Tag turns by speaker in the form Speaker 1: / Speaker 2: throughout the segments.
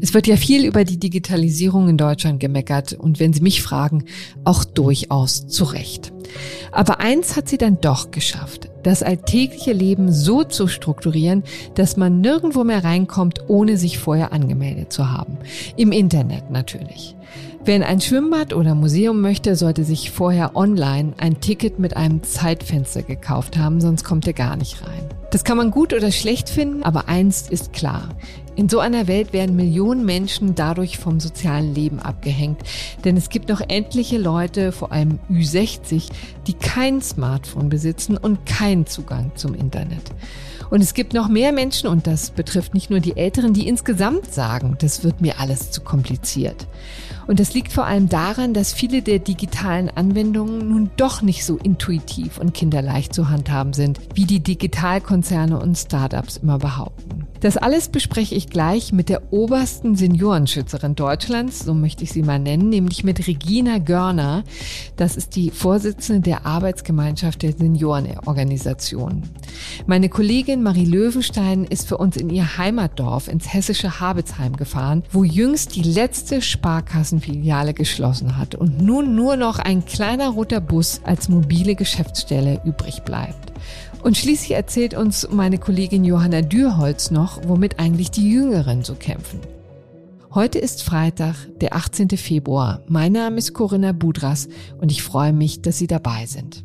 Speaker 1: Es wird ja viel über die Digitalisierung in Deutschland gemeckert und wenn Sie mich fragen, auch durchaus zu Recht. Aber eins hat sie dann doch geschafft, das alltägliche Leben so zu strukturieren, dass man nirgendwo mehr reinkommt, ohne sich vorher angemeldet zu haben. Im Internet natürlich. Wer in ein Schwimmbad oder Museum möchte, sollte sich vorher online ein Ticket mit einem Zeitfenster gekauft haben, sonst kommt er gar nicht rein. Das kann man gut oder schlecht finden, aber eins ist klar. In so einer Welt werden Millionen Menschen dadurch vom sozialen Leben abgehängt. Denn es gibt noch etliche Leute, vor allem Ü60, die kein Smartphone besitzen und keinen Zugang zum Internet. Und es gibt noch mehr Menschen, und das betrifft nicht nur die Älteren, die insgesamt sagen, das wird mir alles zu kompliziert. Und das liegt vor allem daran, dass viele der digitalen Anwendungen nun doch nicht so intuitiv und kinderleicht zu handhaben sind, wie die Digitalkonzerne und Startups immer behaupten. Das alles bespreche ich gleich mit der obersten Seniorenschützerin Deutschlands, so möchte ich sie mal nennen, nämlich mit Regina Görner. Das ist die Vorsitzende der Arbeitsgemeinschaft der Seniorenorganisation. Meine Kollegin Marie Löwenstein ist für uns in ihr Heimatdorf ins hessische Habetsheim gefahren, wo jüngst die letzte Sparkassenfiliale geschlossen hat und nun nur noch ein kleiner roter Bus als mobile Geschäftsstelle übrig bleibt. Und schließlich erzählt uns meine Kollegin Johanna Dürholz noch, womit eigentlich die Jüngeren so kämpfen. Heute ist Freitag, der 18. Februar. Mein Name ist Corinna Budras und ich freue mich, dass Sie dabei sind.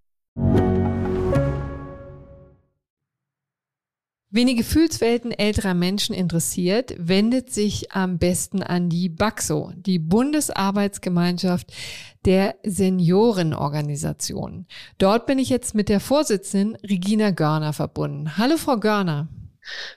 Speaker 1: Wen die Gefühlswelten älterer Menschen interessiert, wendet sich am besten an die BAXO, die Bundesarbeitsgemeinschaft der Seniorenorganisation. Dort bin ich jetzt mit der Vorsitzenden Regina Görner verbunden. Hallo, Frau Görner.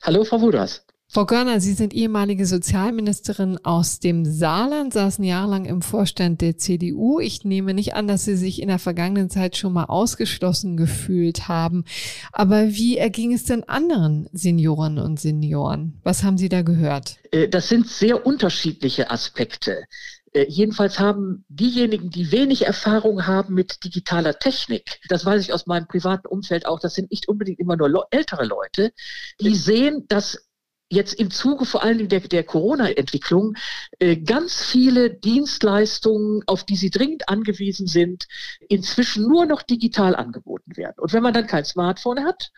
Speaker 2: Hallo, Frau Wuders.
Speaker 1: Frau Görner, Sie sind ehemalige Sozialministerin aus dem Saarland, saßen jahrelang im Vorstand der CDU. Ich nehme nicht an, dass Sie sich in der vergangenen Zeit schon mal ausgeschlossen gefühlt haben. Aber wie erging es denn anderen Senioren und Senioren? Was haben Sie da gehört?
Speaker 2: Äh, das sind sehr unterschiedliche Aspekte. Äh, jedenfalls haben diejenigen, die wenig Erfahrung haben mit digitaler Technik, das weiß ich aus meinem privaten Umfeld auch, das sind nicht unbedingt immer nur ältere Leute, die sehen, dass jetzt im Zuge vor allen Dingen der, der Corona-Entwicklung äh, ganz viele Dienstleistungen, auf die sie dringend angewiesen sind, inzwischen nur noch digital angeboten werden. Und wenn man dann kein Smartphone hat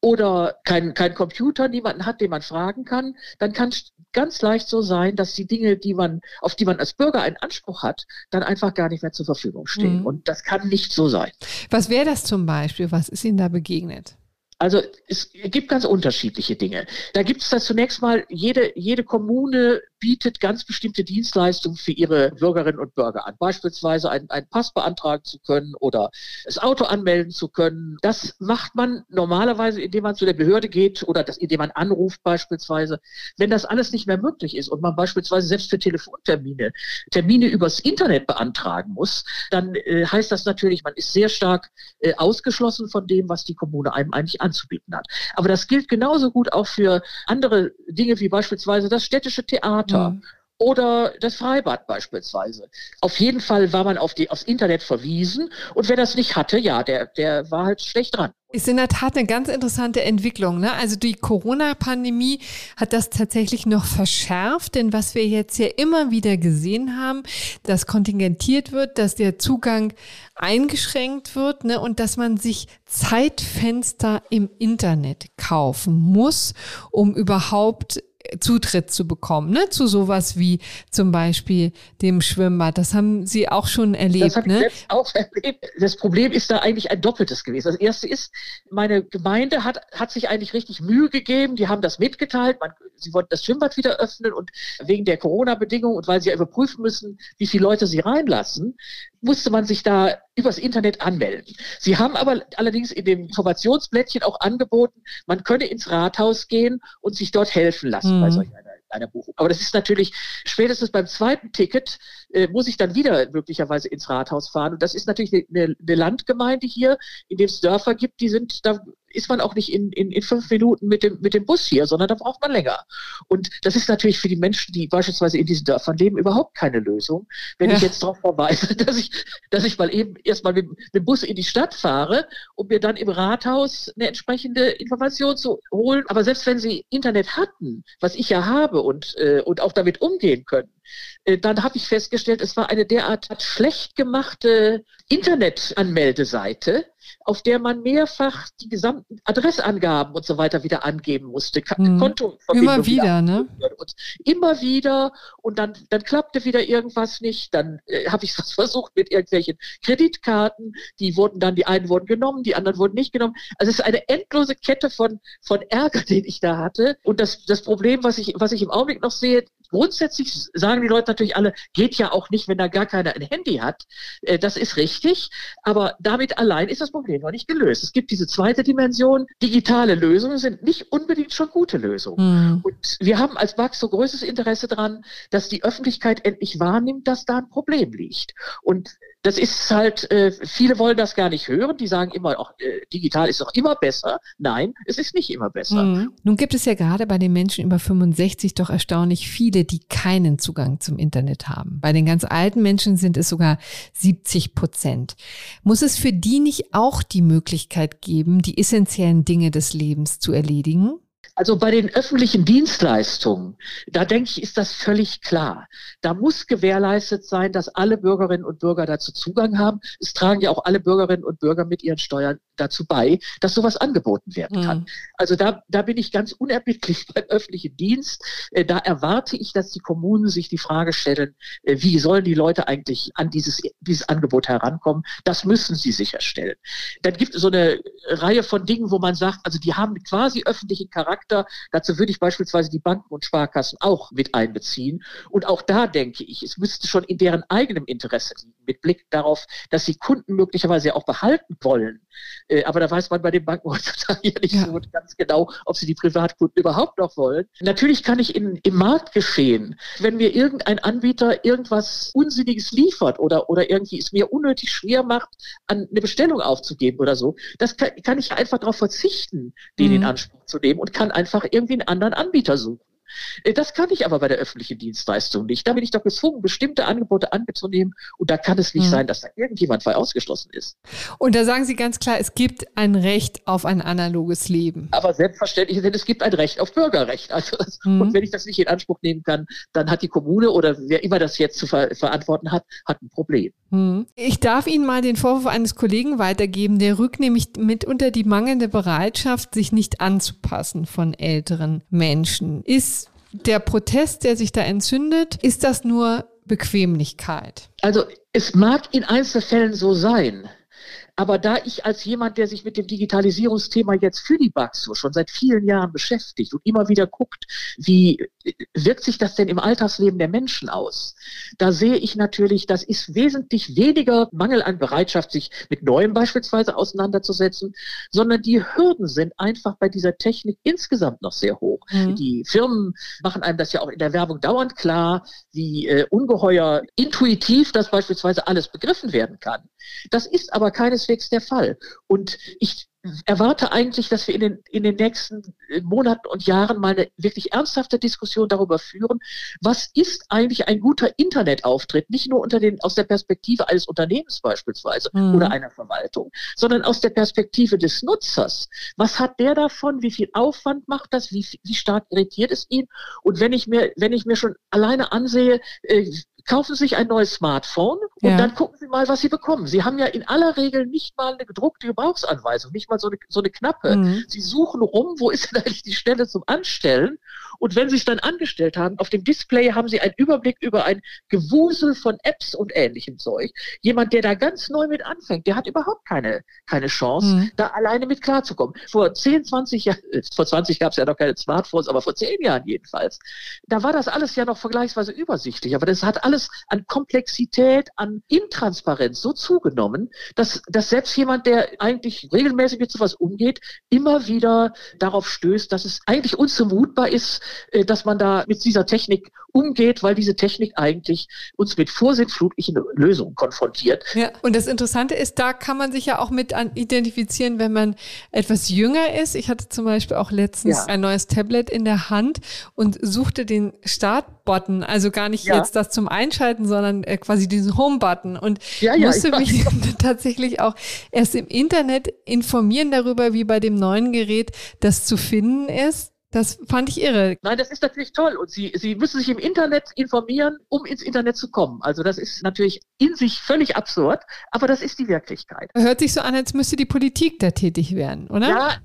Speaker 2: oder kein, kein Computer, niemanden hat, den man fragen kann, dann kann es ganz leicht so sein, dass die Dinge, die man, auf die man als Bürger einen Anspruch hat, dann einfach gar nicht mehr zur Verfügung stehen. Mhm. Und das kann nicht so sein.
Speaker 1: Was wäre das zum Beispiel? Was ist Ihnen da begegnet?
Speaker 2: Also es gibt ganz unterschiedliche Dinge. Da gibt es da zunächst mal, jede, jede Kommune bietet ganz bestimmte Dienstleistungen für ihre Bürgerinnen und Bürger an. Beispielsweise einen, einen Pass beantragen zu können oder das Auto anmelden zu können. Das macht man normalerweise, indem man zu der Behörde geht oder das, indem man anruft beispielsweise. Wenn das alles nicht mehr möglich ist und man beispielsweise selbst für Telefontermine Termine übers Internet beantragen muss, dann äh, heißt das natürlich, man ist sehr stark äh, ausgeschlossen von dem, was die Kommune einem eigentlich anzubieten hat. Aber das gilt genauso gut auch für andere Dinge wie beispielsweise das städtische Theater. Mhm. Oder das Freibad beispielsweise. Auf jeden Fall war man auf die, aufs Internet verwiesen und wer das nicht hatte, ja, der, der war halt schlecht dran.
Speaker 1: Ist in der Tat eine ganz interessante Entwicklung. Ne? Also die Corona-Pandemie hat das tatsächlich noch verschärft, denn was wir jetzt ja immer wieder gesehen haben, dass kontingentiert wird, dass der Zugang eingeschränkt wird ne? und dass man sich Zeitfenster im Internet kaufen muss, um überhaupt Zutritt zu bekommen, ne? Zu sowas wie zum Beispiel dem Schwimmbad. Das haben Sie auch schon erlebt,
Speaker 2: das
Speaker 1: ne?
Speaker 2: Ich auch erlebt. Das Problem ist da eigentlich ein doppeltes gewesen. Das erste ist, meine Gemeinde hat, hat sich eigentlich richtig Mühe gegeben. Die haben das mitgeteilt. Man, sie wollten das Schwimmbad wieder öffnen und wegen der Corona-Bedingungen und weil sie ja überprüfen müssen, wie viele Leute sie reinlassen, musste man sich da übers Internet anmelden. Sie haben aber allerdings in dem Informationsblättchen auch angeboten, man könne ins Rathaus gehen und sich dort helfen lassen mhm. bei solch einer, einer, Buchung. Aber das ist natürlich spätestens beim zweiten Ticket äh, muss ich dann wieder möglicherweise ins Rathaus fahren. Und das ist natürlich eine, eine Landgemeinde hier, in dem es Dörfer gibt, die sind da ist man auch nicht in, in, in fünf Minuten mit dem, mit dem Bus hier, sondern da braucht man länger. Und das ist natürlich für die Menschen, die beispielsweise in diesen Dörfern leben, überhaupt keine Lösung. Wenn ja. ich jetzt darauf verweise, dass ich, dass ich mal eben erstmal mit, mit dem Bus in die Stadt fahre, um mir dann im Rathaus eine entsprechende Information zu holen. Aber selbst wenn sie Internet hatten, was ich ja habe und, äh, und auch damit umgehen können, äh, dann habe ich festgestellt, es war eine derart schlecht gemachte Internetanmeldeseite, auf der man mehrfach die gesamten Adressangaben und so weiter wieder angeben musste.
Speaker 1: Hm. Konto immer wieder, ne?
Speaker 2: immer wieder und dann, dann klappte wieder irgendwas nicht. Dann äh, habe ich was versucht mit irgendwelchen Kreditkarten. Die wurden dann, die einen wurden genommen, die anderen wurden nicht genommen. Also es ist eine endlose Kette von, von Ärger, den ich da hatte. Und das, das Problem, was ich, was ich im Augenblick noch sehe, grundsätzlich sagen die Leute natürlich alle, geht ja auch nicht, wenn da gar keiner ein Handy hat. Äh, das ist richtig. Aber damit allein ist das Problem noch nicht gelöst. Es gibt diese zweite Dimension. Digitale Lösungen sind nicht unbedingt schon gute Lösungen. Mhm. Und wir haben als BAX so größtes Interesse daran, dass die Öffentlichkeit endlich wahrnimmt, dass da ein Problem liegt. Und das ist halt, äh, viele wollen das gar nicht hören. Die sagen immer, auch äh, digital ist doch immer besser. Nein, es ist nicht immer besser. Mhm.
Speaker 1: Nun gibt es ja gerade bei den Menschen über 65 doch erstaunlich viele, die keinen Zugang zum Internet haben. Bei den ganz alten Menschen sind es sogar 70 Prozent. Muss es für die nicht auch die Möglichkeit geben, die essentiellen Dinge des Lebens zu erledigen?
Speaker 2: Also bei den öffentlichen Dienstleistungen, da denke ich, ist das völlig klar. Da muss gewährleistet sein, dass alle Bürgerinnen und Bürger dazu Zugang haben. Es tragen ja auch alle Bürgerinnen und Bürger mit ihren Steuern dazu bei, dass sowas angeboten werden kann. Mhm. Also da, da bin ich ganz unerbittlich beim öffentlichen Dienst. Äh, da erwarte ich, dass die Kommunen sich die Frage stellen, äh, wie sollen die Leute eigentlich an dieses, dieses Angebot herankommen? Das müssen sie sicherstellen. Dann gibt es so eine Reihe von Dingen, wo man sagt, also die haben quasi öffentlichen Charakter. Dazu würde ich beispielsweise die Banken und Sparkassen auch mit einbeziehen. Und auch da denke ich, es müsste schon in deren eigenem Interesse liegen, mit Blick darauf, dass sie Kunden möglicherweise auch behalten wollen äh, aber da weiß man bei den Banken heutzutage ja nicht ja. so ganz genau, ob sie die Privatkunden überhaupt noch wollen. Natürlich kann ich in, im Markt geschehen, wenn mir irgendein Anbieter irgendwas Unsinniges liefert oder, oder irgendwie es mir unnötig schwer macht, an eine Bestellung aufzugeben oder so, das kann, kann ich einfach darauf verzichten, den mhm. in Anspruch zu nehmen und kann einfach irgendwie einen anderen Anbieter suchen. Äh, das kann ich aber bei der öffentlichen Dienstleistung nicht. Da bin ich doch gezwungen, bestimmte Angebote anzunehmen und da kann es nicht mhm. sein, dass da irgendjemand frei ausgeschlossen ist.
Speaker 1: Und da sagen Sie ganz klar, es gibt ein Recht auf ein analoges Leben.
Speaker 2: Aber selbstverständlich, denn es gibt ein Recht auf Bürgerrecht. Also, mhm. Und wenn ich das nicht in Anspruch nehmen kann, dann hat die Kommune oder wer immer das jetzt zu ver verantworten hat, hat ein Problem.
Speaker 1: Mhm. Ich darf Ihnen mal den Vorwurf eines Kollegen weitergeben, der rückt nämlich mit unter die mangelnde Bereitschaft, sich nicht anzupassen von älteren Menschen. Ist der Protest, der sich da entzündet, ist das nur Bequemlichkeit?
Speaker 2: Also es mag in Einzelfällen so sein. Aber da ich als jemand, der sich mit dem Digitalisierungsthema jetzt für die Baxo schon seit vielen Jahren beschäftigt und immer wieder guckt, wie wirkt sich das denn im Alltagsleben der Menschen aus? Da sehe ich natürlich, das ist wesentlich weniger Mangel an Bereitschaft, sich mit Neuem beispielsweise auseinanderzusetzen, sondern die Hürden sind einfach bei dieser Technik insgesamt noch sehr hoch. Mhm. Die Firmen machen einem das ja auch in der Werbung dauernd klar, wie äh, ungeheuer intuitiv das beispielsweise alles begriffen werden kann. Das ist aber keineswegs der Fall. Und ich erwarte eigentlich, dass wir in den, in den nächsten äh, Monaten und Jahren mal eine wirklich ernsthafte Diskussion darüber führen, was ist eigentlich ein guter Internetauftritt, nicht nur unter den, aus der Perspektive eines Unternehmens beispielsweise mhm. oder einer Verwaltung, sondern aus der Perspektive des Nutzers. Was hat der davon? Wie viel Aufwand macht das? Wie, wie stark irritiert es ihn? Und wenn ich mir, wenn ich mir schon alleine ansehe, äh, kaufen Sie sich ein neues Smartphone und ja. dann gucken Sie mal, was Sie bekommen. Sie haben ja in aller Regel nicht mal eine gedruckte Gebrauchsanweisung, nicht mal so eine, so eine knappe. Mhm. Sie suchen rum, wo ist denn eigentlich die Stelle zum Anstellen? Und wenn sie es dann angestellt haben, auf dem Display haben sie einen Überblick über ein Gewusel von Apps und ähnlichem Zeug. Jemand, der da ganz neu mit anfängt, der hat überhaupt keine, keine Chance, mhm. da alleine mit klarzukommen. Vor 10, 20 Jahren, vor 20 gab es ja noch keine Smartphones, aber vor 10 Jahren jedenfalls, da war das alles ja noch vergleichsweise übersichtlich. Aber das hat alles an Komplexität, an Intransparenz so zugenommen, dass, dass selbst jemand, der eigentlich regelmäßig mit sowas umgeht, immer wieder darauf stößt, dass es eigentlich unzumutbar ist, dass man da mit dieser Technik umgeht, weil diese Technik eigentlich uns mit vorsinnflutlichen Lösungen konfrontiert.
Speaker 1: Ja, und das Interessante ist, da kann man sich ja auch mit identifizieren, wenn man etwas jünger ist. Ich hatte zum Beispiel auch letztens ja. ein neues Tablet in der Hand und suchte den Startbutton, also gar nicht ja. jetzt das zum Einschalten, sondern äh, quasi diesen Home-Button und ja, musste mich tatsächlich auch erst im Internet informieren darüber, wie bei dem neuen Gerät das zu finden ist. Das fand ich irre.
Speaker 2: Nein, das ist natürlich toll. Und Sie, Sie müssen sich im Internet informieren, um ins Internet zu kommen. Also das ist natürlich in sich völlig absurd, aber das ist die Wirklichkeit.
Speaker 1: Hört sich so an, als müsste die Politik da tätig werden, oder?
Speaker 2: Ja,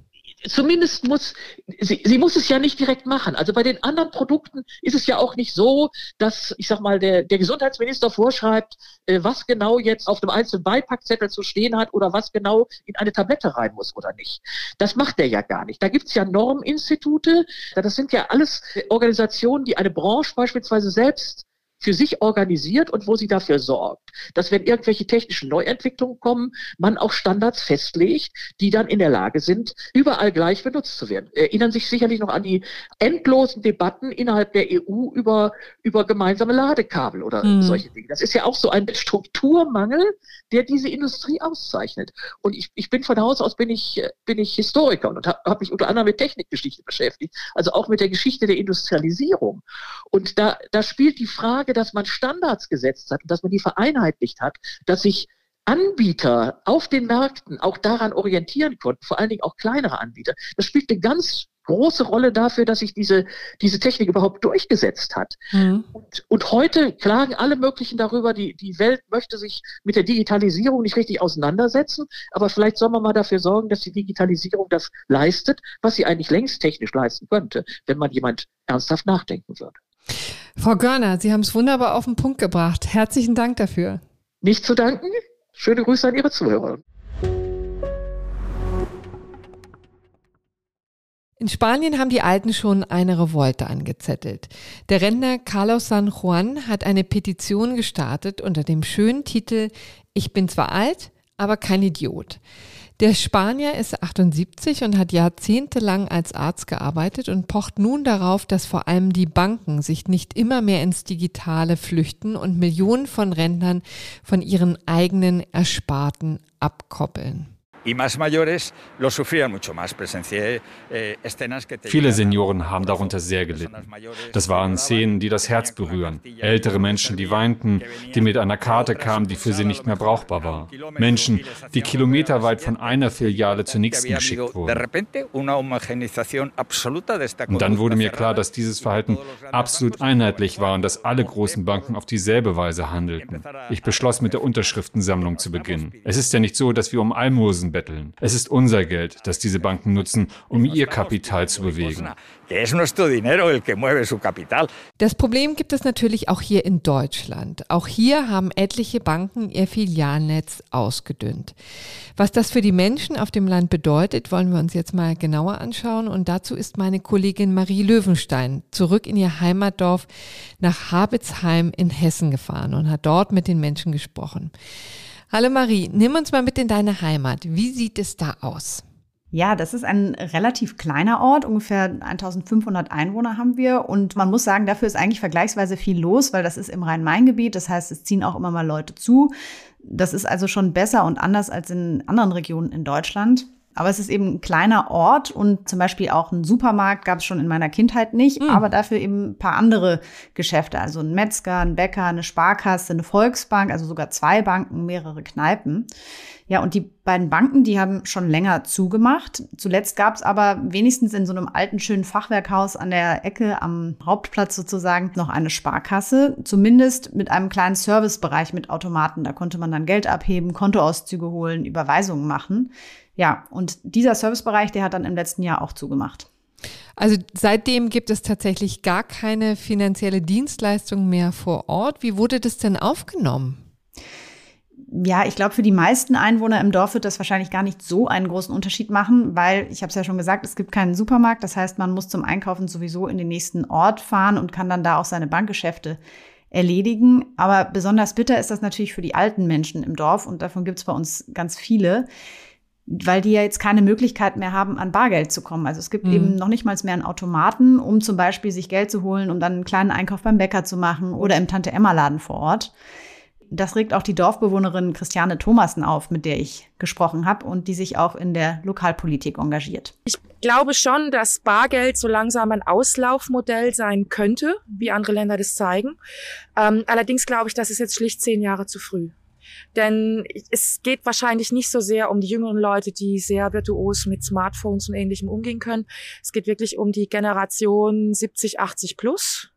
Speaker 2: zumindest muss, sie, sie muss es ja nicht direkt machen. Also bei den anderen Produkten ist es ja auch nicht so, dass, ich sag mal, der, der Gesundheitsminister vorschreibt, äh, was genau jetzt auf dem einzelnen Beipackzettel zu stehen hat oder was genau in eine Tablette rein muss oder nicht. Das macht er ja gar nicht. Da gibt's ja Norminstitute, das sind ja alles Organisationen, die eine Branche beispielsweise selbst für sich organisiert und wo sie dafür sorgt, dass wenn irgendwelche technischen Neuentwicklungen kommen, man auch Standards festlegt, die dann in der Lage sind, überall gleich benutzt zu werden. Erinnern sich sicherlich noch an die endlosen Debatten innerhalb der EU über, über gemeinsame Ladekabel oder mhm. solche Dinge. Das ist ja auch so ein Strukturmangel, der diese Industrie auszeichnet. Und ich, ich bin von Haus aus bin ich, bin ich Historiker und habe hab mich unter anderem mit Technikgeschichte beschäftigt, also auch mit der Geschichte der Industrialisierung. Und da, da spielt die Frage, Frage, dass man Standards gesetzt hat und dass man die vereinheitlicht hat, dass sich Anbieter auf den Märkten auch daran orientieren konnten, vor allen Dingen auch kleinere Anbieter. Das spielt eine ganz große Rolle dafür, dass sich diese, diese Technik überhaupt durchgesetzt hat. Mhm. Und, und heute klagen alle möglichen darüber, die, die Welt möchte sich mit der Digitalisierung nicht richtig auseinandersetzen, aber vielleicht soll man mal dafür sorgen, dass die Digitalisierung das leistet, was sie eigentlich längst technisch leisten könnte, wenn man jemand ernsthaft nachdenken würde.
Speaker 1: Frau Görner, Sie haben es wunderbar auf den Punkt gebracht. Herzlichen Dank dafür.
Speaker 2: Nicht zu danken. Schöne Grüße an Ihre Zuhörer.
Speaker 1: In Spanien haben die Alten schon eine Revolte angezettelt. Der Rentner Carlos San Juan hat eine Petition gestartet unter dem schönen Titel Ich bin zwar alt, aber kein Idiot. Der Spanier ist 78 und hat jahrzehntelang als Arzt gearbeitet und pocht nun darauf, dass vor allem die Banken sich nicht immer mehr ins Digitale flüchten und Millionen von Rentnern von ihren eigenen Ersparten abkoppeln.
Speaker 3: Eh, Viele Senioren haben darunter sehr gelitten. Das waren Szenen, die das Herz berühren. Ältere Menschen, die weinten, die mit einer Karte kamen, die für sie nicht mehr brauchbar war. Menschen, die kilometerweit von einer Filiale zur nächsten geschickt wurden. Und dann wurde mir klar, dass dieses Verhalten absolut einheitlich war und dass alle großen Banken auf dieselbe Weise handelten. Ich beschloss, mit der Unterschriftensammlung zu beginnen. Es ist ja nicht so, dass wir um Almosen Banken betteln. Es ist unser Geld, das diese Banken nutzen, um ihr Kapital zu bewegen.
Speaker 1: Das Problem gibt es natürlich auch hier in Deutschland. Auch hier haben etliche Banken ihr Filialnetz ausgedünnt. Was das für die Menschen auf dem Land bedeutet, wollen wir uns jetzt mal genauer anschauen. Und dazu ist meine Kollegin Marie Löwenstein zurück in ihr Heimatdorf nach Habitzheim in Hessen gefahren und hat dort mit den Menschen gesprochen. Hallo Marie, nimm uns mal mit in deine Heimat. Wie sieht es da aus?
Speaker 4: Ja, das ist ein relativ kleiner Ort, ungefähr 1500 Einwohner haben wir und man muss sagen, dafür ist eigentlich vergleichsweise viel los, weil das ist im Rhein-Main-Gebiet, das heißt, es ziehen auch immer mal Leute zu. Das ist also schon besser und anders als in anderen Regionen in Deutschland. Aber es ist eben ein kleiner Ort und zum Beispiel auch ein Supermarkt gab es schon in meiner Kindheit nicht, mhm. aber dafür eben ein paar andere Geschäfte, also ein Metzger, ein Bäcker, eine Sparkasse, eine Volksbank, also sogar zwei Banken, mehrere Kneipen. Ja, und die beiden Banken, die haben schon länger zugemacht. Zuletzt gab es aber wenigstens in so einem alten, schönen Fachwerkhaus an der Ecke am Hauptplatz sozusagen noch eine Sparkasse, zumindest mit einem kleinen Servicebereich mit Automaten. Da konnte man dann Geld abheben, Kontoauszüge holen, Überweisungen machen. Ja, und dieser Servicebereich, der hat dann im letzten Jahr auch zugemacht.
Speaker 1: Also seitdem gibt es tatsächlich gar keine finanzielle Dienstleistung mehr vor Ort. Wie wurde das denn aufgenommen?
Speaker 4: ja, ich glaube, für die meisten Einwohner im Dorf wird das wahrscheinlich gar nicht so einen großen Unterschied machen, weil ich habe es ja schon gesagt, es gibt keinen Supermarkt. Das heißt, man muss zum Einkaufen sowieso in den nächsten Ort fahren und kann dann da auch seine Bankgeschäfte erledigen. Aber besonders bitter ist das natürlich für die alten Menschen im Dorf und davon gibt es bei uns ganz viele, weil die ja jetzt keine Möglichkeit mehr haben, an Bargeld zu kommen. Also es gibt mhm. eben noch nicht mal mehr einen Automaten, um zum Beispiel sich Geld zu holen, um dann einen kleinen Einkauf beim Bäcker zu machen oder im Tante-Emma-Laden vor Ort. Das regt auch die Dorfbewohnerin Christiane Thomassen auf, mit der ich gesprochen habe und die sich auch in der Lokalpolitik engagiert.
Speaker 5: Ich glaube schon, dass Bargeld so langsam ein Auslaufmodell sein könnte, wie andere Länder das zeigen. Ähm, allerdings glaube ich, das ist jetzt schlicht zehn Jahre zu früh. Denn es geht wahrscheinlich nicht so sehr um die jüngeren Leute, die sehr virtuos mit Smartphones und ähnlichem umgehen können. Es geht wirklich um die Generation 70, 80 plus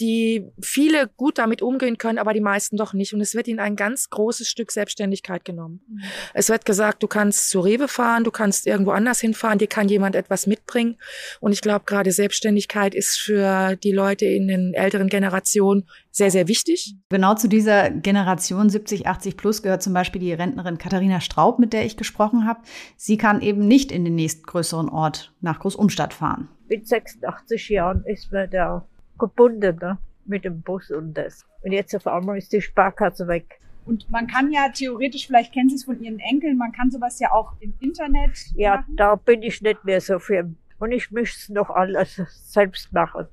Speaker 5: die viele gut damit umgehen können, aber die meisten doch nicht. Und es wird ihnen ein ganz großes Stück Selbstständigkeit genommen. Mhm. Es wird gesagt, du kannst zu Rewe fahren, du kannst irgendwo anders hinfahren, dir kann jemand etwas mitbringen. Und ich glaube, gerade Selbstständigkeit ist für die Leute in den älteren Generationen sehr, sehr wichtig.
Speaker 4: Genau zu dieser Generation 70, 80 plus gehört zum Beispiel die Rentnerin Katharina Straub, mit der ich gesprochen habe. Sie kann eben nicht in den nächstgrößeren Ort nach Großumstadt fahren.
Speaker 6: Mit 86 Jahren ist man da gebunden ne? mit dem Bus und das. Und jetzt auf einmal ist die Sparkasse weg.
Speaker 7: Und man kann ja theoretisch, vielleicht kennen Sie es von Ihren Enkeln, man kann sowas ja auch im Internet
Speaker 6: Ja,
Speaker 7: machen.
Speaker 6: da bin ich nicht mehr so firm. Und ich möchte es noch alles selbst machen.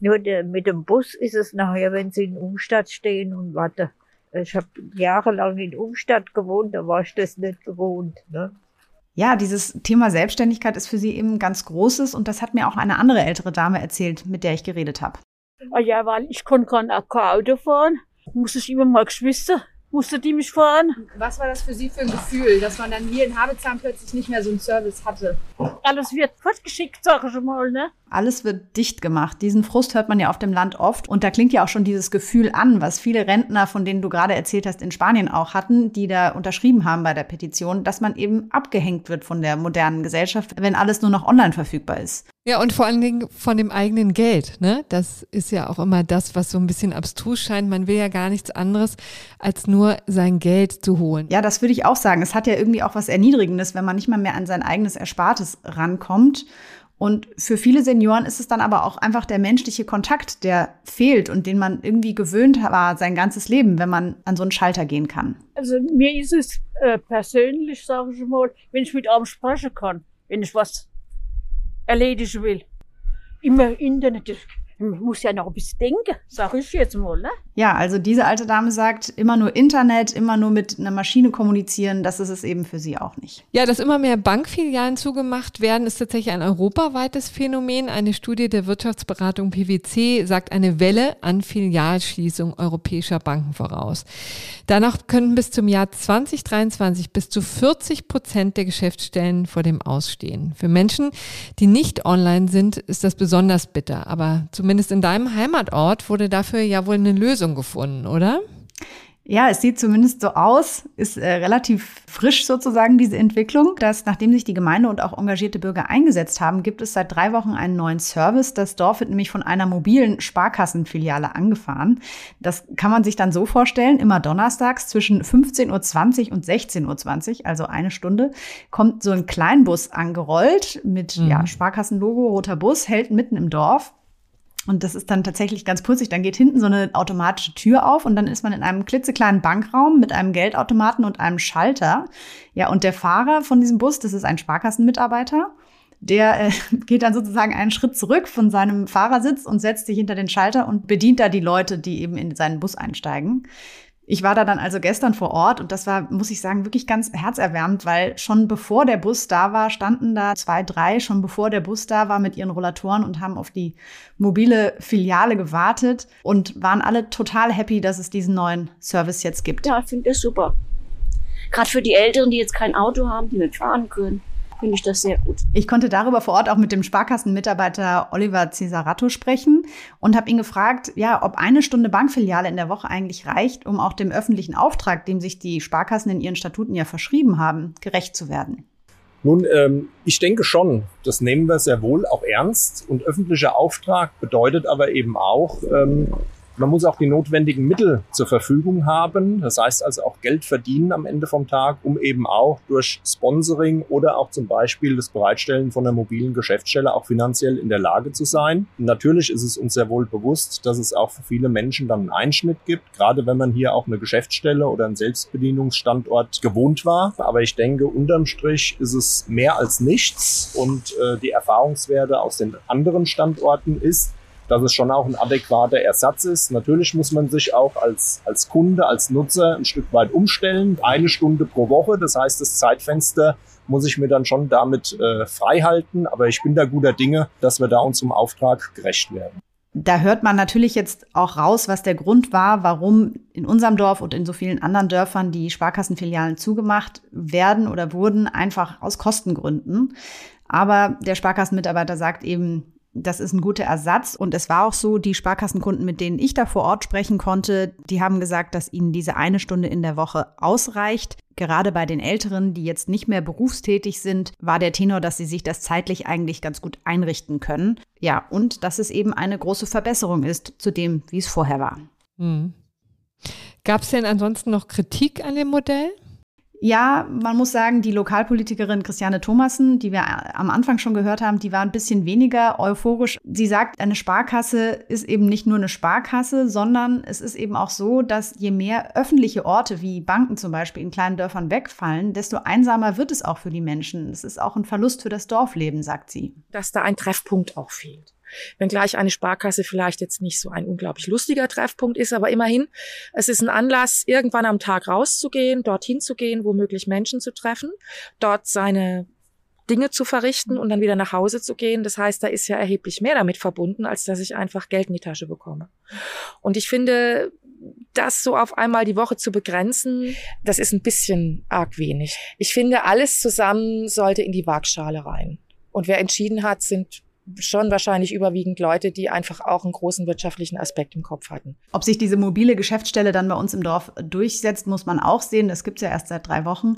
Speaker 6: Nur der, mit dem Bus ist es nachher, wenn Sie in Umstadt stehen und warten. Ich habe jahrelang in Umstadt gewohnt, da war ich das nicht gewohnt. Ne?
Speaker 4: Ja, dieses Thema Selbstständigkeit ist für sie eben ganz großes und das hat mir auch eine andere ältere Dame erzählt, mit der ich geredet habe.
Speaker 6: Ah ja, weil ich konnte kein Auto fahren, musste ich immer mal Geschwister musste die mich fahren.
Speaker 7: Was war das für Sie für ein Gefühl, dass man dann hier in Habezahn plötzlich nicht mehr so einen Service hatte?
Speaker 6: Alles wird fortgeschickt, sage ich mal, ne?
Speaker 4: Alles wird dicht gemacht. Diesen Frust hört man ja auf dem Land oft. Und da klingt ja auch schon dieses Gefühl an, was viele Rentner, von denen du gerade erzählt hast, in Spanien auch hatten, die da unterschrieben haben bei der Petition, dass man eben abgehängt wird von der modernen Gesellschaft, wenn alles nur noch online verfügbar ist.
Speaker 1: Ja, und vor allen Dingen von dem eigenen Geld. Ne? Das ist ja auch immer das, was so ein bisschen abstrus scheint. Man will ja gar nichts anderes, als nur sein Geld zu holen.
Speaker 4: Ja, das würde ich auch sagen. Es hat ja irgendwie auch was Erniedrigendes, wenn man nicht mal mehr an sein eigenes Erspartes rankommt. Und für viele Senioren ist es dann aber auch einfach der menschliche Kontakt, der fehlt und den man irgendwie gewöhnt war sein ganzes Leben, wenn man an so einen Schalter gehen kann.
Speaker 6: Also mir ist es äh, persönlich, sage ich mal, wenn ich mit einem sprechen kann, wenn ich was erledigen will. Immer Internet man muss ja noch ein bisschen denken, sag ich jetzt mal, ne?
Speaker 4: Ja, also diese alte Dame sagt, immer nur Internet, immer nur mit einer Maschine kommunizieren, das ist es eben für sie auch nicht.
Speaker 1: Ja, dass immer mehr Bankfilialen zugemacht werden, ist tatsächlich ein europaweites Phänomen. Eine Studie der Wirtschaftsberatung PwC sagt eine Welle an Filialschließung europäischer Banken voraus. Danach könnten bis zum Jahr 2023 bis zu 40 Prozent der Geschäftsstellen vor dem Ausstehen. Für Menschen, die nicht online sind, ist das besonders bitter, aber zumindest zumindest in deinem Heimatort wurde dafür ja wohl eine Lösung gefunden, oder?
Speaker 4: Ja, es sieht zumindest so aus, ist äh, relativ frisch sozusagen diese Entwicklung, dass nachdem sich die Gemeinde und auch engagierte Bürger eingesetzt haben, gibt es seit drei Wochen einen neuen Service. Das Dorf wird nämlich von einer mobilen Sparkassenfiliale angefahren. Das kann man sich dann so vorstellen, immer donnerstags zwischen 15.20 Uhr und 16.20 Uhr, also eine Stunde, kommt so ein Kleinbus angerollt mit mhm. ja, Sparkassenlogo, roter Bus, hält mitten im Dorf und das ist dann tatsächlich ganz putzig. Dann geht hinten so eine automatische Tür auf und dann ist man in einem klitzekleinen Bankraum mit einem Geldautomaten und einem Schalter. Ja, und der Fahrer von diesem Bus, das ist ein Sparkassenmitarbeiter, der äh, geht dann sozusagen einen Schritt zurück von seinem Fahrersitz und setzt sich hinter den Schalter und bedient da die Leute, die eben in seinen Bus einsteigen. Ich war da dann also gestern vor Ort und das war, muss ich sagen, wirklich ganz herzerwärmend, weil schon bevor der Bus da war, standen da zwei, drei, schon bevor der Bus da war mit ihren Rollatoren und haben auf die mobile Filiale gewartet und waren alle total happy, dass es diesen neuen Service jetzt gibt.
Speaker 8: Ja, ich finde das super. Gerade für die Älteren, die jetzt kein Auto haben, die nicht fahren können finde ich das sehr gut.
Speaker 4: Ich konnte darüber vor Ort auch mit dem Sparkassenmitarbeiter Oliver Cesarato sprechen und habe ihn gefragt, ja, ob eine Stunde Bankfiliale in der Woche eigentlich reicht, um auch dem öffentlichen Auftrag, dem sich die Sparkassen in ihren Statuten ja verschrieben haben, gerecht zu werden.
Speaker 9: Nun, ähm, ich denke schon, das nehmen wir sehr wohl auch ernst. Und öffentlicher Auftrag bedeutet aber eben auch, ähm, man muss auch die notwendigen Mittel zur Verfügung haben. Das heißt also auch Geld verdienen am Ende vom Tag, um eben auch durch Sponsoring oder auch zum Beispiel das Bereitstellen von einer mobilen Geschäftsstelle auch finanziell in der Lage zu sein. natürlich ist es uns sehr wohl bewusst, dass es auch für viele Menschen dann einen Einschnitt gibt, gerade wenn man hier auch eine Geschäftsstelle oder einen Selbstbedienungsstandort gewohnt war. Aber ich denke, unterm Strich ist es mehr als nichts und äh, die Erfahrungswerte aus den anderen Standorten ist, dass es schon auch ein adäquater Ersatz ist. Natürlich muss man sich auch als, als Kunde, als Nutzer ein Stück weit umstellen. Eine Stunde pro Woche, das heißt, das Zeitfenster muss ich mir dann schon damit äh, frei halten. Aber ich bin da guter Dinge, dass wir da unserem Auftrag gerecht werden.
Speaker 4: Da hört man natürlich jetzt auch raus, was der Grund war, warum in unserem Dorf und in so vielen anderen Dörfern die Sparkassenfilialen zugemacht werden oder wurden, einfach aus Kostengründen. Aber der Sparkassenmitarbeiter sagt eben, das ist ein guter Ersatz. Und es war auch so, die Sparkassenkunden, mit denen ich da vor Ort sprechen konnte, die haben gesagt, dass ihnen diese eine Stunde in der Woche ausreicht. Gerade bei den Älteren, die jetzt nicht mehr berufstätig sind, war der Tenor, dass sie sich das zeitlich eigentlich ganz gut einrichten können. Ja, und dass es eben eine große Verbesserung ist zu dem, wie es vorher war. Hm.
Speaker 1: Gab es denn ansonsten noch Kritik an dem Modell?
Speaker 4: Ja, man muss sagen, die Lokalpolitikerin Christiane Thomassen, die wir am Anfang schon gehört haben, die war ein bisschen weniger euphorisch. Sie sagt, eine Sparkasse ist eben nicht nur eine Sparkasse, sondern es ist eben auch so, dass je mehr öffentliche Orte wie Banken zum Beispiel in kleinen Dörfern wegfallen, desto einsamer wird es auch für die Menschen. Es ist auch ein Verlust für das Dorfleben, sagt sie.
Speaker 5: Dass da ein Treffpunkt auch fehlt wenngleich eine Sparkasse vielleicht jetzt nicht so ein unglaublich lustiger Treffpunkt ist, aber immerhin, es ist ein Anlass, irgendwann am Tag rauszugehen, dorthin zu gehen, womöglich Menschen zu treffen, dort seine Dinge zu verrichten und dann wieder nach Hause zu gehen. Das heißt, da ist ja erheblich mehr damit verbunden, als dass ich einfach Geld in die Tasche bekomme. Und ich finde, das so auf einmal die Woche zu begrenzen, das ist ein bisschen arg wenig. Ich finde, alles zusammen sollte in die Waagschale rein. Und wer entschieden hat, sind schon wahrscheinlich überwiegend Leute, die einfach auch einen großen wirtschaftlichen Aspekt im Kopf hatten.
Speaker 4: Ob sich diese mobile Geschäftsstelle dann bei uns im Dorf durchsetzt, muss man auch sehen. Das gibt's ja erst seit drei Wochen.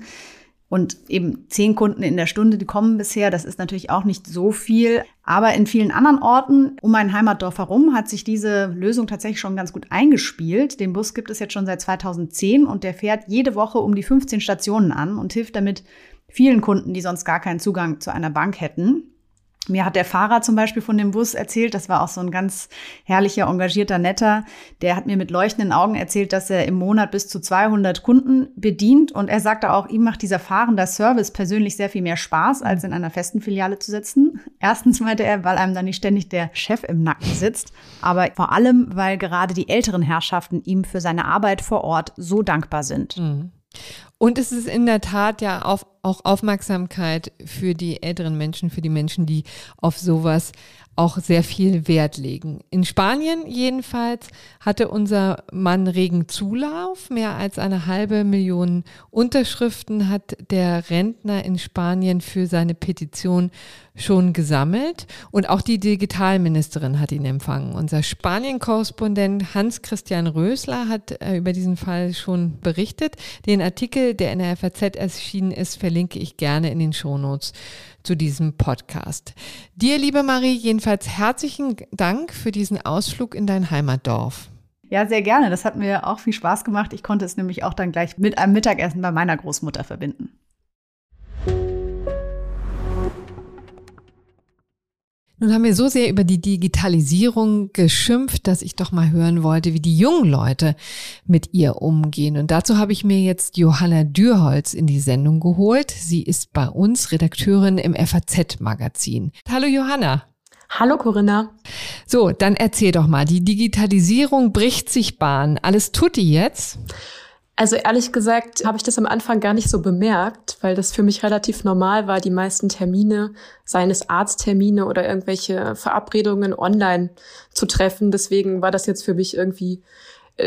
Speaker 4: Und eben zehn Kunden in der Stunde, die kommen bisher. Das ist natürlich auch nicht so viel. Aber in vielen anderen Orten um mein Heimatdorf herum hat sich diese Lösung tatsächlich schon ganz gut eingespielt. Den Bus gibt es jetzt schon seit 2010 und der fährt jede Woche um die 15 Stationen an und hilft damit vielen Kunden, die sonst gar keinen Zugang zu einer Bank hätten. Mir hat der Fahrer zum Beispiel von dem Bus erzählt, das war auch so ein ganz herrlicher, engagierter, netter. Der hat mir mit leuchtenden Augen erzählt, dass er im Monat bis zu 200 Kunden bedient. Und er sagte auch, ihm macht dieser fahrender Service persönlich sehr viel mehr Spaß, als in einer festen Filiale zu sitzen. Erstens meinte er, weil einem dann nicht ständig der Chef im Nacken sitzt. Aber vor allem, weil gerade die älteren Herrschaften ihm für seine Arbeit vor Ort so dankbar sind. Mhm.
Speaker 1: Und es ist in der Tat ja auf, auch Aufmerksamkeit für die älteren Menschen, für die Menschen, die auf sowas auch sehr viel Wert legen. In Spanien jedenfalls hatte unser Mann regen Zulauf. Mehr als eine halbe Million Unterschriften hat der Rentner in Spanien für seine Petition schon gesammelt. Und auch die Digitalministerin hat ihn empfangen. Unser Spanien-Korrespondent Hans-Christian Rösler hat äh, über diesen Fall schon berichtet. Den Artikel, der in der FAZ erschienen ist, verlinke ich gerne in den Shownotes zu diesem Podcast. Dir, liebe Marie, jedenfalls herzlichen Dank für diesen Ausflug in dein Heimatdorf.
Speaker 4: Ja, sehr gerne. Das hat mir auch viel Spaß gemacht. Ich konnte es nämlich auch dann gleich mit einem Mittagessen bei meiner Großmutter verbinden.
Speaker 1: Nun haben wir so sehr über die Digitalisierung geschimpft, dass ich doch mal hören wollte, wie die jungen Leute mit ihr umgehen. Und dazu habe ich mir jetzt Johanna Dürholz in die Sendung geholt. Sie ist bei uns Redakteurin im FAZ-Magazin. Hallo Johanna.
Speaker 10: Hallo Corinna.
Speaker 1: So, dann erzähl doch mal, die Digitalisierung bricht sich Bahn. Alles tut die jetzt?
Speaker 10: Also ehrlich gesagt habe ich das am Anfang gar nicht so bemerkt, weil das für mich relativ normal war, die meisten Termine, seien es Arzttermine oder irgendwelche Verabredungen online zu treffen. Deswegen war das jetzt für mich irgendwie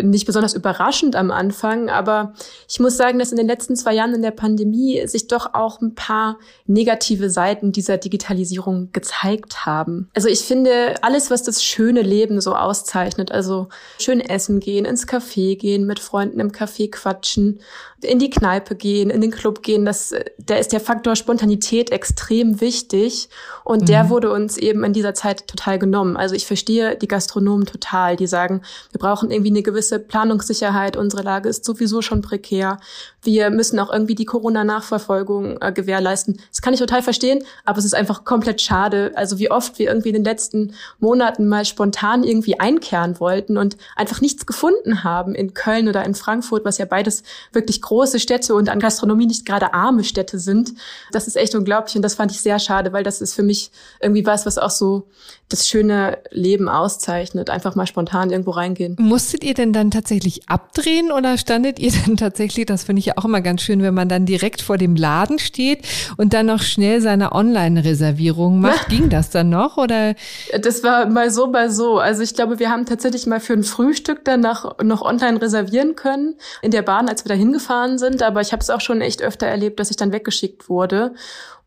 Speaker 10: nicht besonders überraschend am Anfang, aber ich muss sagen, dass in den letzten zwei Jahren in der Pandemie sich doch auch ein paar negative Seiten dieser Digitalisierung gezeigt haben. Also ich finde, alles, was das schöne Leben so auszeichnet, also schön essen gehen, ins Café gehen, mit Freunden im Café quatschen, in die Kneipe gehen, in den Club gehen, das, da ist der Faktor Spontanität extrem wichtig und mhm. der wurde uns eben in dieser Zeit total genommen. Also ich verstehe die Gastronomen total, die sagen, wir brauchen irgendwie eine gewisse Planungssicherheit, unsere Lage ist sowieso schon prekär, wir müssen auch irgendwie die Corona-Nachverfolgung äh, gewährleisten. Das kann ich total verstehen, aber es ist einfach komplett schade. Also wie oft wir irgendwie in den letzten Monaten mal spontan irgendwie einkehren wollten und einfach nichts gefunden haben in Köln oder in Frankfurt, was ja beides wirklich große Städte und an Gastronomie nicht gerade arme Städte sind. Das ist echt unglaublich und das fand ich sehr schade, weil das ist für mich irgendwie was, was auch so das schöne Leben auszeichnet. Einfach mal spontan irgendwo reingehen.
Speaker 1: Musstet ihr denn dann tatsächlich abdrehen oder standet ihr denn tatsächlich, das finde ich ja auch immer ganz schön, wenn man dann direkt vor dem Laden steht und dann noch schnell seine Online-Reservierung macht. Ging das dann noch oder?
Speaker 10: Das war mal so, mal so. Also ich glaube, wir haben tatsächlich mal für ein Frühstück dann noch, noch online reservieren können in der Bahn, als wir da hingefahren gefahren sind, aber ich habe es auch schon echt öfter erlebt, dass ich dann weggeschickt wurde.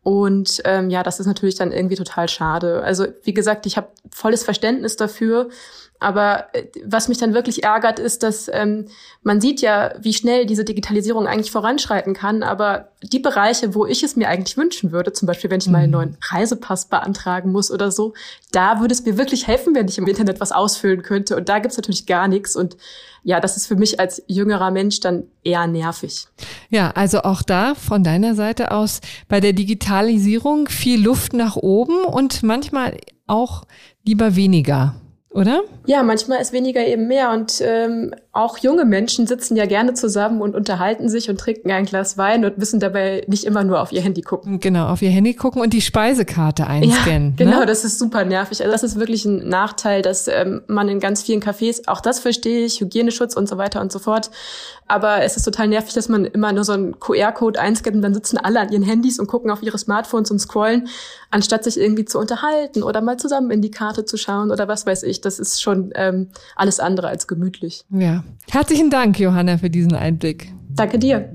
Speaker 10: Und ähm, ja, das ist natürlich dann irgendwie total schade. Also wie gesagt, ich habe volles Verständnis dafür. Aber äh, was mich dann wirklich ärgert, ist, dass ähm, man sieht ja, wie schnell diese Digitalisierung eigentlich voranschreiten kann. Aber die Bereiche, wo ich es mir eigentlich wünschen würde, zum Beispiel, wenn ich mal einen mhm. neuen Reisepass beantragen muss oder so, da würde es mir wirklich helfen, wenn ich im Internet was ausfüllen könnte. Und da gibt's natürlich gar nichts. Und ja, das ist für mich als jüngerer Mensch dann eher nervig.
Speaker 1: Ja, also auch da von deiner Seite aus bei der Digitalisierung viel Luft nach oben und manchmal auch lieber weniger oder?
Speaker 10: Ja, manchmal ist weniger eben mehr und ähm, auch junge Menschen sitzen ja gerne zusammen und unterhalten sich und trinken ein Glas Wein und müssen dabei nicht immer nur auf ihr Handy gucken.
Speaker 1: Genau, auf ihr Handy gucken und die Speisekarte einscannen.
Speaker 10: Ja, genau, ne? das ist super nervig. Also das ist wirklich ein Nachteil, dass ähm, man in ganz vielen Cafés, auch das verstehe ich, Hygieneschutz und so weiter und so fort. Aber es ist total nervig, dass man immer nur so einen QR-Code einscannt und dann sitzen alle an ihren Handys und gucken auf ihre Smartphones und scrollen, anstatt sich irgendwie zu unterhalten oder mal zusammen in die Karte zu schauen oder was weiß ich. Das ist schon ähm, alles andere als gemütlich.
Speaker 1: Ja. Herzlichen Dank, Johanna, für diesen Einblick.
Speaker 10: Danke dir.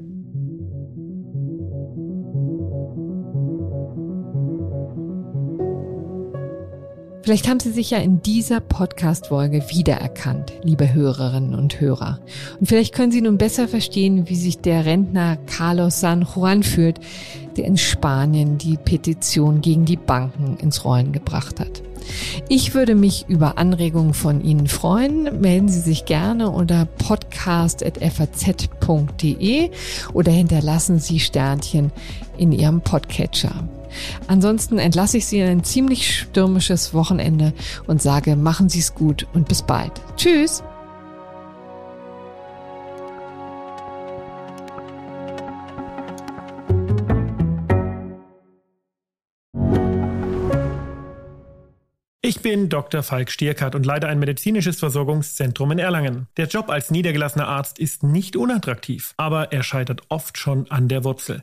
Speaker 1: Vielleicht haben Sie sich ja in dieser Podcast-Folge wiedererkannt, liebe Hörerinnen und Hörer. Und vielleicht können Sie nun besser verstehen, wie sich der Rentner Carlos San Juan fühlt, der in Spanien die Petition gegen die Banken ins Rollen gebracht hat. Ich würde mich über Anregungen von Ihnen freuen. Melden Sie sich gerne unter podcast.faz.de oder hinterlassen Sie Sternchen in Ihrem Podcatcher. Ansonsten entlasse ich Sie in ein ziemlich stürmisches Wochenende und sage, machen Sie es gut und bis bald. Tschüss!
Speaker 11: Ich bin Dr. Falk Stierkart und leite ein medizinisches Versorgungszentrum in Erlangen. Der Job als niedergelassener Arzt ist nicht unattraktiv, aber er scheitert oft schon an der Wurzel.